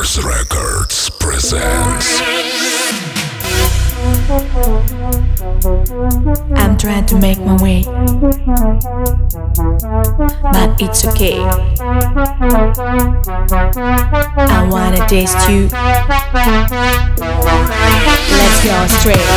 Mars Records presents. I'm trying to make my way, but it's okay. I wanna taste you. Let's go straight.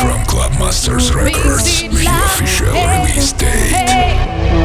from Clubmasters Records, the official release date.